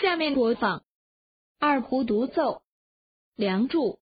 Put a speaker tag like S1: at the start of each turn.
S1: 下面播放。二胡独奏。梁祝。